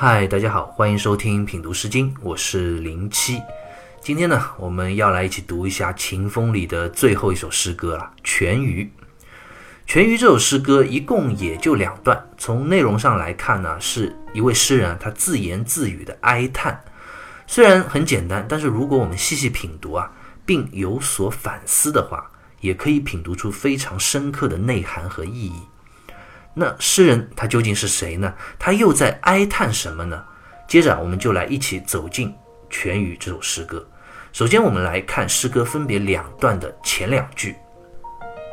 嗨，大家好，欢迎收听品读诗经，我是零七。今天呢，我们要来一起读一下《秦风》里的最后一首诗歌了，《全鱼》。《全鱼》这首诗歌一共也就两段，从内容上来看呢，是一位诗人他自言自语的哀叹。虽然很简单，但是如果我们细细品读啊，并有所反思的话，也可以品读出非常深刻的内涵和意义。那诗人他究竟是谁呢？他又在哀叹什么呢？接着我们就来一起走进《全鱼》这首诗歌。首先，我们来看诗歌分别两段的前两句：“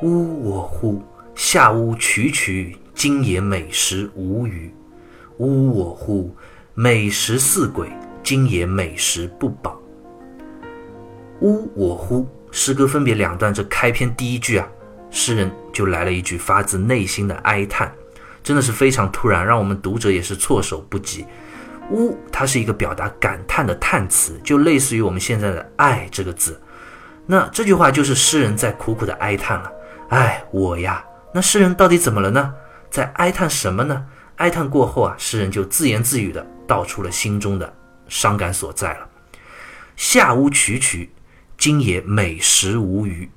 呜我乎，下屋曲曲，今也美食无余。呜我乎，美食似鬼。”今也美食不饱。呜我乎！诗歌分别两段，这开篇第一句啊，诗人就来了一句发自内心的哀叹，真的是非常突然，让我们读者也是措手不及。呜，它是一个表达感叹的叹词，就类似于我们现在的爱这个字。那这句话就是诗人在苦苦的哀叹了。哎，我呀，那诗人到底怎么了呢？在哀叹什么呢？哀叹过后啊，诗人就自言自语的道出了心中的。伤感所在了。夏屋曲曲，今也美食无余。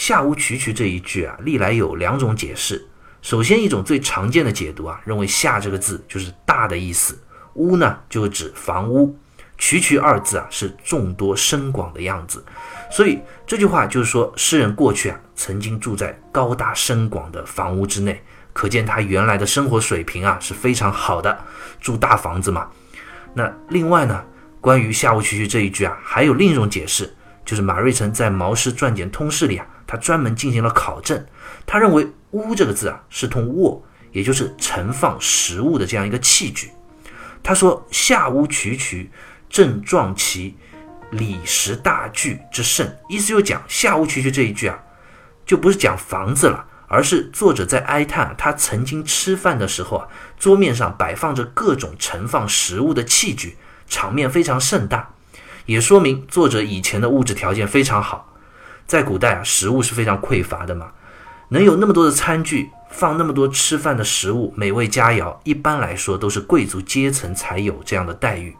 下屋曲曲这一句啊，历来有两种解释。首先，一种最常见的解读啊，认为下这个字就是大的意思，屋呢就指房屋，曲曲二字啊是众多深广的样子。所以这句话就是说，诗人过去啊曾经住在高大深广的房屋之内，可见他原来的生活水平啊是非常好的，住大房子嘛。那另外呢，关于“下屋曲曲”这一句啊，还有另一种解释，就是马瑞辰在《毛诗传简通释》里啊，他专门进行了考证。他认为“屋”这个字啊，是通卧，也就是盛放食物的这样一个器具。他说：“下屋曲曲，正壮其礼食大具之盛。”意思就讲“下屋曲曲”这一句啊，就不是讲房子了。而是作者在哀叹他曾经吃饭的时候啊，桌面上摆放着各种盛放食物的器具，场面非常盛大，也说明作者以前的物质条件非常好。在古代啊，食物是非常匮乏的嘛，能有那么多的餐具，放那么多吃饭的食物，美味佳肴，一般来说都是贵族阶层才有这样的待遇。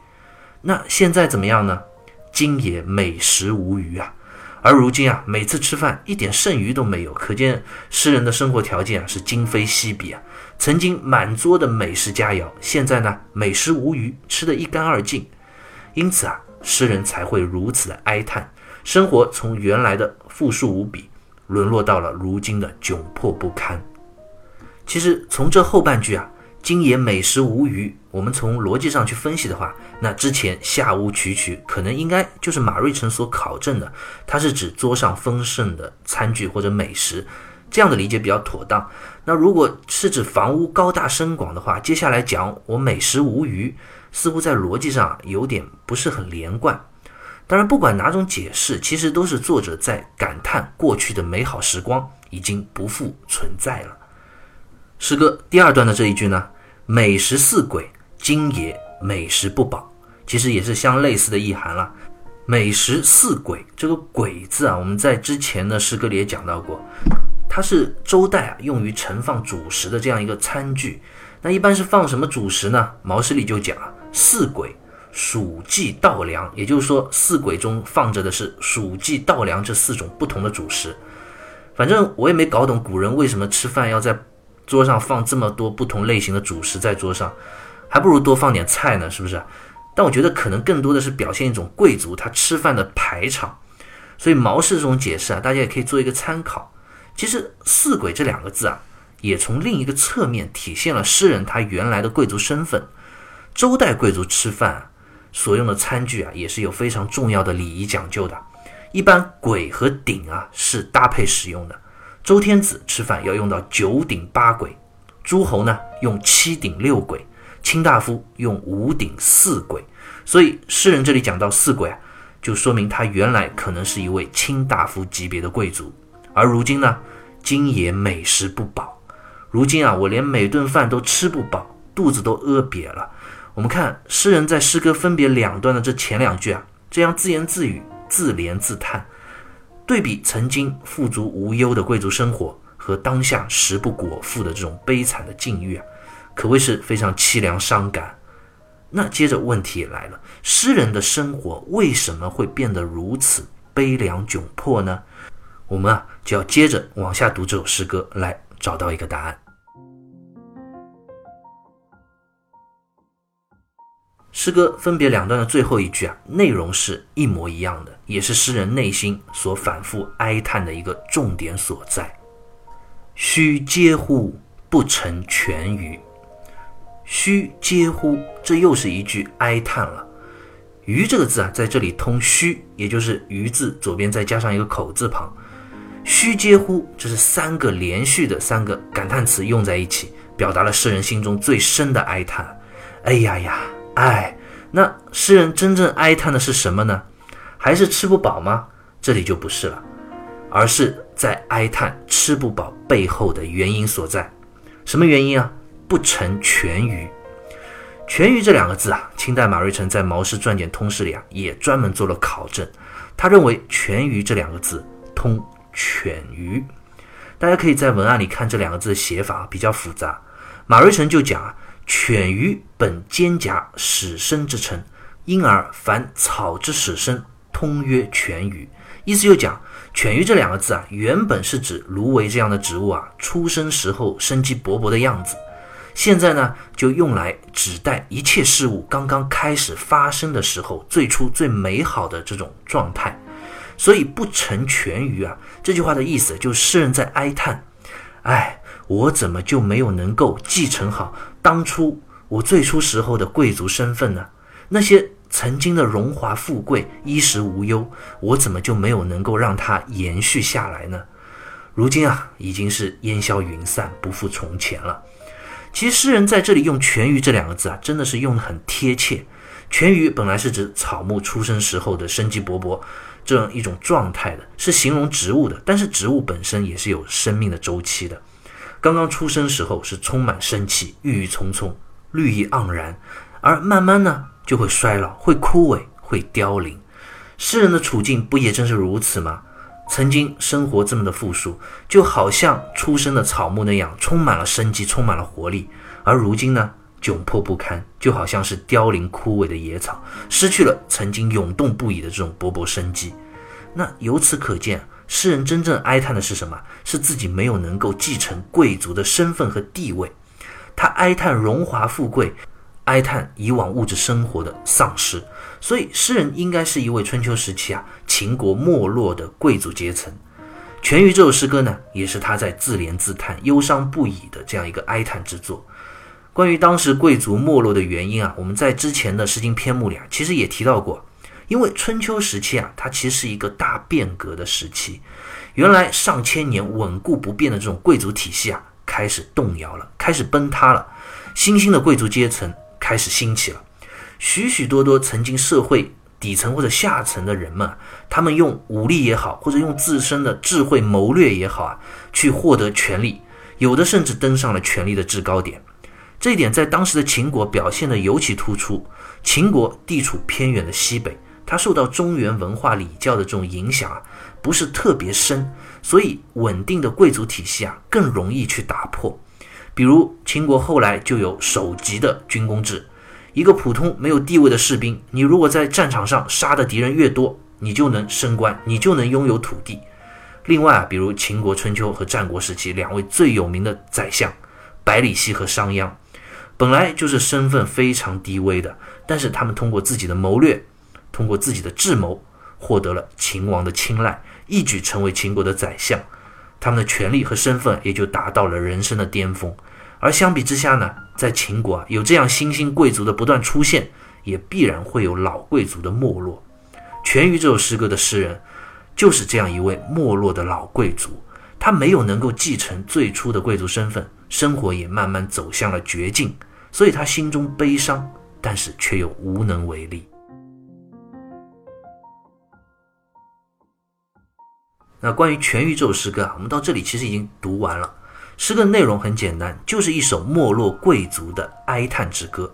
那现在怎么样呢？今也美食无余啊。而如今啊，每次吃饭一点剩余都没有，可见诗人的生活条件啊是今非昔比啊。曾经满桌的美食佳肴，现在呢美食无余，吃得一干二净。因此啊，诗人才会如此的哀叹，生活从原来的富庶无比，沦落到了如今的窘迫不堪。其实从这后半句啊。今也美食无余。我们从逻辑上去分析的话，那之前下屋曲曲可能应该就是马瑞成所考证的，它是指桌上丰盛的餐具或者美食，这样的理解比较妥当。那如果是指房屋高大深广的话，接下来讲我美食无余，似乎在逻辑上有点不是很连贯。当然，不管哪种解释，其实都是作者在感叹过去的美好时光已经不复存在了。诗歌第二段的这一句呢，美食似鬼，今也美食不饱，其实也是相类似的意涵了。美食似鬼，这个鬼字啊，我们在之前的诗歌里也讲到过，它是周代啊用于盛放主食的这样一个餐具。那一般是放什么主食呢？毛诗里就讲啊，似鬼，黍稷稻粮，也就是说四鬼中放着的是黍稷稻粮这四种不同的主食。反正我也没搞懂古人为什么吃饭要在。桌上放这么多不同类型的主食在桌上，还不如多放点菜呢，是不是？但我觉得可能更多的是表现一种贵族他吃饭的排场。所以毛氏这种解释啊，大家也可以做一个参考。其实“四鬼”这两个字啊，也从另一个侧面体现了诗人他原来的贵族身份。周代贵族吃饭所用的餐具啊，也是有非常重要的礼仪讲究的。一般簋和鼎啊是搭配使用的。周天子吃饭要用到九鼎八簋，诸侯呢用七鼎六簋，卿大夫用五鼎四簋。所以诗人这里讲到四簋啊，就说明他原来可能是一位卿大夫级别的贵族。而如今呢，今也美食不饱。如今啊，我连每顿饭都吃不饱，肚子都饿瘪了。我们看诗人在诗歌分别两段的这前两句啊，这样自言自语、自怜自叹。对比曾经富足无忧的贵族生活和当下食不果腹的这种悲惨的境遇啊，可谓是非常凄凉伤感。那接着问题也来了，诗人的生活为什么会变得如此悲凉窘迫呢？我们啊就要接着往下读这首诗歌，来找到一个答案。诗歌分别两段的最后一句啊，内容是一模一样的，也是诗人内心所反复哀叹的一个重点所在。须嗟乎，不成全鱼。须嗟乎，这又是一句哀叹了。鱼这个字啊，在这里通须，也就是鱼字左边再加上一个口字旁。须嗟乎，这是三个连续的三个感叹词用在一起，表达了诗人心中最深的哀叹。哎呀呀！哎，那诗人真正哀叹的是什么呢？还是吃不饱吗？这里就不是了，而是在哀叹吃不饱背后的原因所在。什么原因啊？不成全鱼。全鱼这两个字啊，清代马瑞辰在《毛诗传简通释》里啊，也专门做了考证。他认为全鱼这两个字通犬鱼。大家可以在文案里看这两个字的写法比较复杂。马瑞辰就讲啊。犬鱼本兼夹始生之称，因而凡草之始生，通曰犬鱼。意思就讲，犬鱼这两个字啊，原本是指芦苇这样的植物啊，出生时候生机勃勃的样子。现在呢，就用来指代一切事物刚刚开始发生的时候，最初最美好的这种状态。所以不成全鱼啊，这句话的意思就是诗人在哀叹，哎。我怎么就没有能够继承好当初我最初时候的贵族身份呢？那些曾经的荣华富贵、衣食无忧，我怎么就没有能够让它延续下来呢？如今啊，已经是烟消云散，不复从前了。其实诗人在这里用“全鱼”这两个字啊，真的是用的很贴切。全鱼本来是指草木出生时候的生机勃勃这样一种状态的，是形容植物的。但是植物本身也是有生命的周期的。刚刚出生时候是充满生气、郁郁葱葱、绿意盎然，而慢慢呢就会衰老、会枯萎、会凋零。诗人的处境不也正是如此吗？曾经生活这么的富庶，就好像出生的草木那样，充满了生机、充满了活力；而如今呢，窘迫不堪，就好像是凋零枯萎的野草，失去了曾经涌动不已的这种勃勃生机。那由此可见。诗人真正哀叹的是什么？是自己没有能够继承贵族的身份和地位。他哀叹荣华富贵，哀叹以往物质生活的丧失。所以，诗人应该是一位春秋时期啊秦国没落的贵族阶层。《全于这首诗歌呢，也是他在自怜自叹、忧伤不已的这样一个哀叹之作。关于当时贵族没落的原因啊，我们在之前的《诗经》篇目里啊，其实也提到过。因为春秋时期啊，它其实是一个大变革的时期。原来上千年稳固不变的这种贵族体系啊，开始动摇了，开始崩塌了。新兴的贵族阶层开始兴起了。许许多多曾经社会底层或者下层的人们，他们用武力也好，或者用自身的智慧谋略也好啊，去获得权力。有的甚至登上了权力的制高点。这一点在当时的秦国表现得尤其突出。秦国地处偏远的西北。它受到中原文化礼教的这种影响啊，不是特别深，所以稳定的贵族体系啊更容易去打破。比如秦国后来就有首级的军功制，一个普通没有地位的士兵，你如果在战场上杀的敌人越多，你就能升官，你就能拥有土地。另外啊，比如秦国春秋和战国时期两位最有名的宰相百里奚和商鞅，本来就是身份非常低微的，但是他们通过自己的谋略。通过自己的智谋，获得了秦王的青睐，一举成为秦国的宰相，他们的权力和身份也就达到了人生的巅峰。而相比之下呢，在秦国啊，有这样新兴贵族的不断出现，也必然会有老贵族的没落。全于这首诗歌的诗人，就是这样一位没落的老贵族，他没有能够继承最初的贵族身份，生活也慢慢走向了绝境，所以他心中悲伤，但是却又无能为力。那关于《全鱼》这首诗歌啊，我们到这里其实已经读完了。诗歌内容很简单，就是一首没落贵族的哀叹之歌。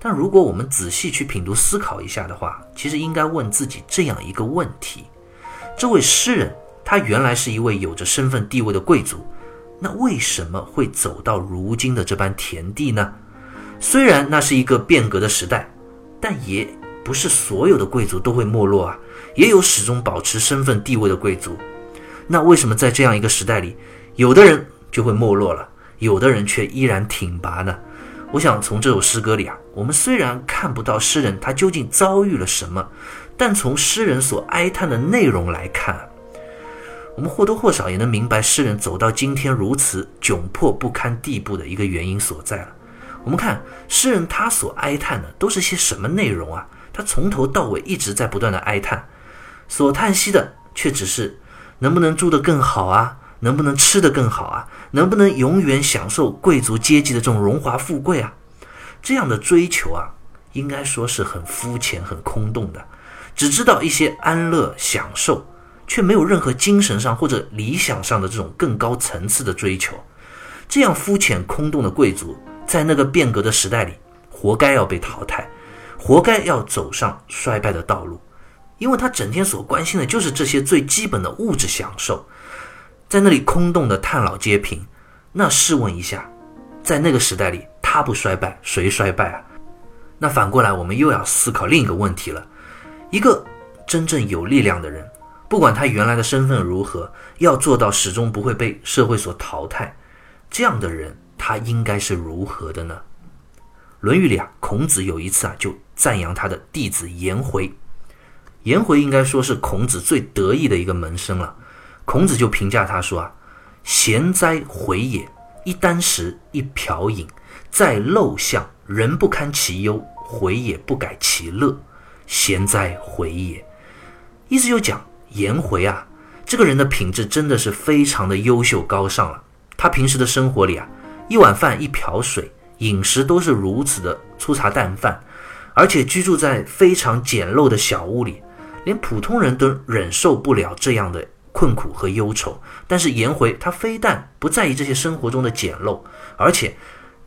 但如果我们仔细去品读、思考一下的话，其实应该问自己这样一个问题：这位诗人他原来是一位有着身份地位的贵族，那为什么会走到如今的这般田地呢？虽然那是一个变革的时代，但也不是所有的贵族都会没落啊，也有始终保持身份地位的贵族。那为什么在这样一个时代里，有的人就会没落了，有的人却依然挺拔呢？我想从这首诗歌里啊，我们虽然看不到诗人他究竟遭遇了什么，但从诗人所哀叹的内容来看。我们或多或少也能明白诗人走到今天如此窘迫不堪地步的一个原因所在了。我们看诗人他所哀叹的都是些什么内容啊？他从头到尾一直在不断的哀叹，所叹息的却只是能不能住得更好啊？能不能吃得更好啊？能不能永远享受贵族阶级的这种荣华富贵啊？这样的追求啊，应该说是很肤浅、很空洞的，只知道一些安乐享受。却没有任何精神上或者理想上的这种更高层次的追求，这样肤浅空洞的贵族，在那个变革的时代里，活该要被淘汰，活该要走上衰败的道路，因为他整天所关心的就是这些最基本的物质享受，在那里空洞的叹老皆贫。那试问一下，在那个时代里，他不衰败，谁衰败啊？那反过来，我们又要思考另一个问题了：一个真正有力量的人。不管他原来的身份如何，要做到始终不会被社会所淘汰，这样的人他应该是如何的呢？《论语》里啊，孔子有一次啊就赞扬他的弟子颜回。颜回应该说是孔子最得意的一个门生了。孔子就评价他说啊：“贤哉回也！一箪食，一瓢饮，在陋巷，人不堪其忧，回也不改其乐。贤哉回也！”意思就讲。颜回啊，这个人的品质真的是非常的优秀高尚了。他平时的生活里啊，一碗饭一瓢水，饮食都是如此的粗茶淡饭，而且居住在非常简陋的小屋里，连普通人都忍受不了这样的困苦和忧愁。但是颜回他非但不在意这些生活中的简陋，而且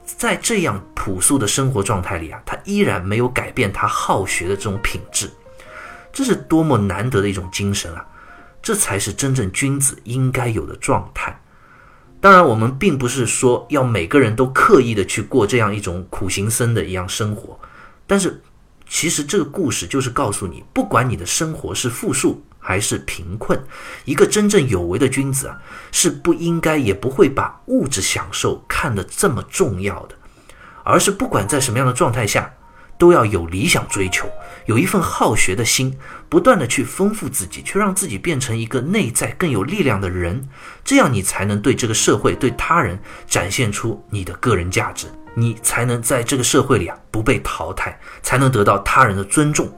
在这样朴素的生活状态里啊，他依然没有改变他好学的这种品质。这是多么难得的一种精神啊！这才是真正君子应该有的状态。当然，我们并不是说要每个人都刻意的去过这样一种苦行僧的一样生活。但是，其实这个故事就是告诉你，不管你的生活是富庶还是贫困，一个真正有为的君子啊，是不应该也不会把物质享受看得这么重要的，而是不管在什么样的状态下。都要有理想追求，有一份好学的心，不断的去丰富自己，去让自己变成一个内在更有力量的人，这样你才能对这个社会、对他人展现出你的个人价值，你才能在这个社会里啊不被淘汰，才能得到他人的尊重。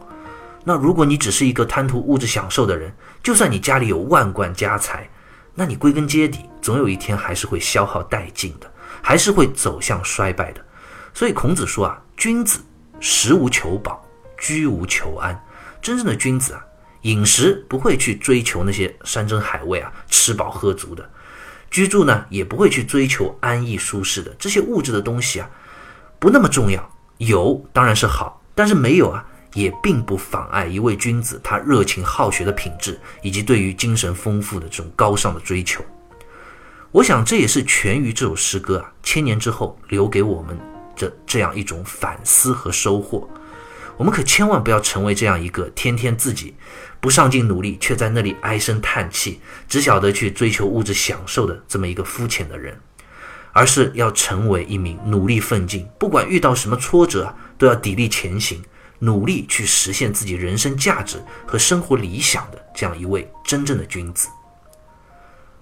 那如果你只是一个贪图物质享受的人，就算你家里有万贯家财，那你归根结底总有一天还是会消耗殆尽的，还是会走向衰败的。所以孔子说啊，君子。食无求饱，居无求安。真正的君子啊，饮食不会去追求那些山珍海味啊，吃饱喝足的；居住呢，也不会去追求安逸舒适的。这些物质的东西啊，不那么重要。有当然是好，但是没有啊，也并不妨碍一位君子他热情好学的品质，以及对于精神丰富的这种高尚的追求。我想这也是《全于》这首诗歌啊，千年之后留给我们。这这样一种反思和收获，我们可千万不要成为这样一个天天自己不上进努力，却在那里唉声叹气，只晓得去追求物质享受的这么一个肤浅的人，而是要成为一名努力奋进，不管遇到什么挫折都要砥砺前行，努力去实现自己人生价值和生活理想的这样一位真正的君子。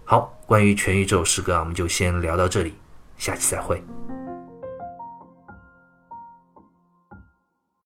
好，关于《全于》这首诗歌啊，我们就先聊到这里，下期再会。